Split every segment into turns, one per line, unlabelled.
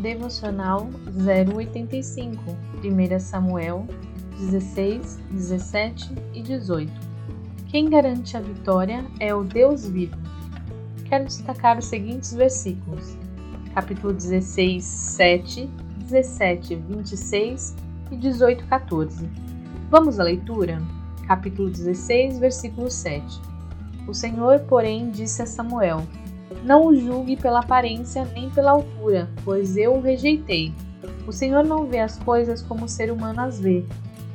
Devocional 085, 1 Samuel 16, 17 e 18. Quem garante a vitória é o Deus vivo. Quero destacar os seguintes versículos: capítulo 16, 7, 17, 26 e 18, 14. Vamos à leitura? Capítulo 16, versículo 7. O Senhor, porém, disse a Samuel: Não o julgue pela aparência nem pela altura, pois eu o rejeitei. O Senhor não vê as coisas como o ser humano as vê.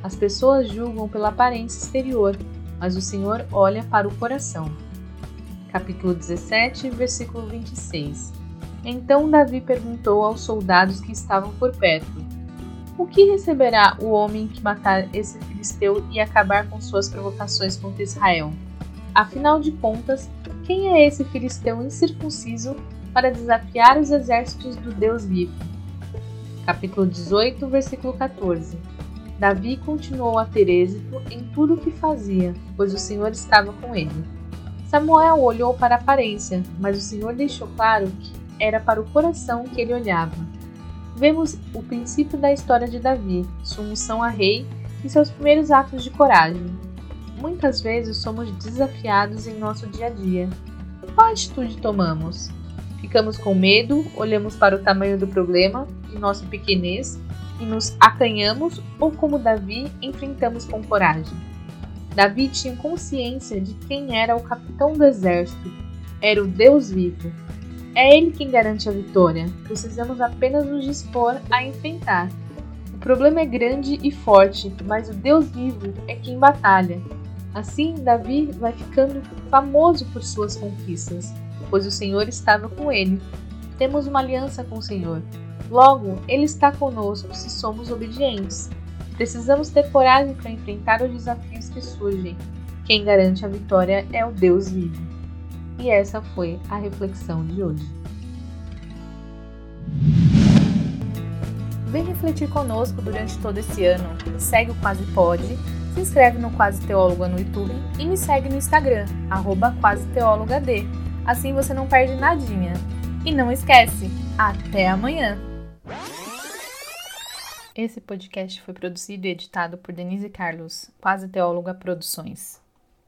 As pessoas julgam pela aparência exterior, mas o Senhor olha para o coração. Capítulo 17, versículo 26. Então Davi perguntou aos soldados que estavam por perto: o que receberá o homem que matar esse filisteu e acabar com suas provocações contra Israel? Afinal de contas, quem é esse filisteu incircunciso para desafiar os exércitos do Deus vivo? Capítulo 18, versículo 14. Davi continuou a ter êxito em tudo o que fazia, pois o Senhor estava com ele. Samuel olhou para a aparência, mas o Senhor deixou claro que era para o coração que ele olhava vemos o princípio da história de Davi, sua unção a rei e seus primeiros atos de coragem. Muitas vezes somos desafiados em nosso dia a dia. Qual atitude tomamos? Ficamos com medo, olhamos para o tamanho do problema e nossa pequenez e nos acanhamos ou, como Davi, enfrentamos com coragem? Davi tinha consciência de quem era o capitão do exército. Era o Deus vivo, é Ele quem garante a vitória. Precisamos apenas nos dispor a enfrentar. O problema é grande e forte, mas o Deus vivo é quem batalha. Assim, Davi vai ficando famoso por suas conquistas, pois o Senhor estava com ele. Temos uma aliança com o Senhor. Logo, Ele está conosco se somos obedientes. Precisamos ter coragem para enfrentar os desafios que surgem. Quem garante a vitória é o Deus vivo. E essa foi a reflexão de hoje. Vem refletir conosco durante todo esse ano. Segue o Quase Pode, se inscreve no Quase Teóloga no YouTube e me segue no Instagram, arroba Quase. Assim você não perde nadinha. E não esquece, até amanhã! Esse podcast foi produzido e editado por Denise Carlos, Quase Teóloga Produções.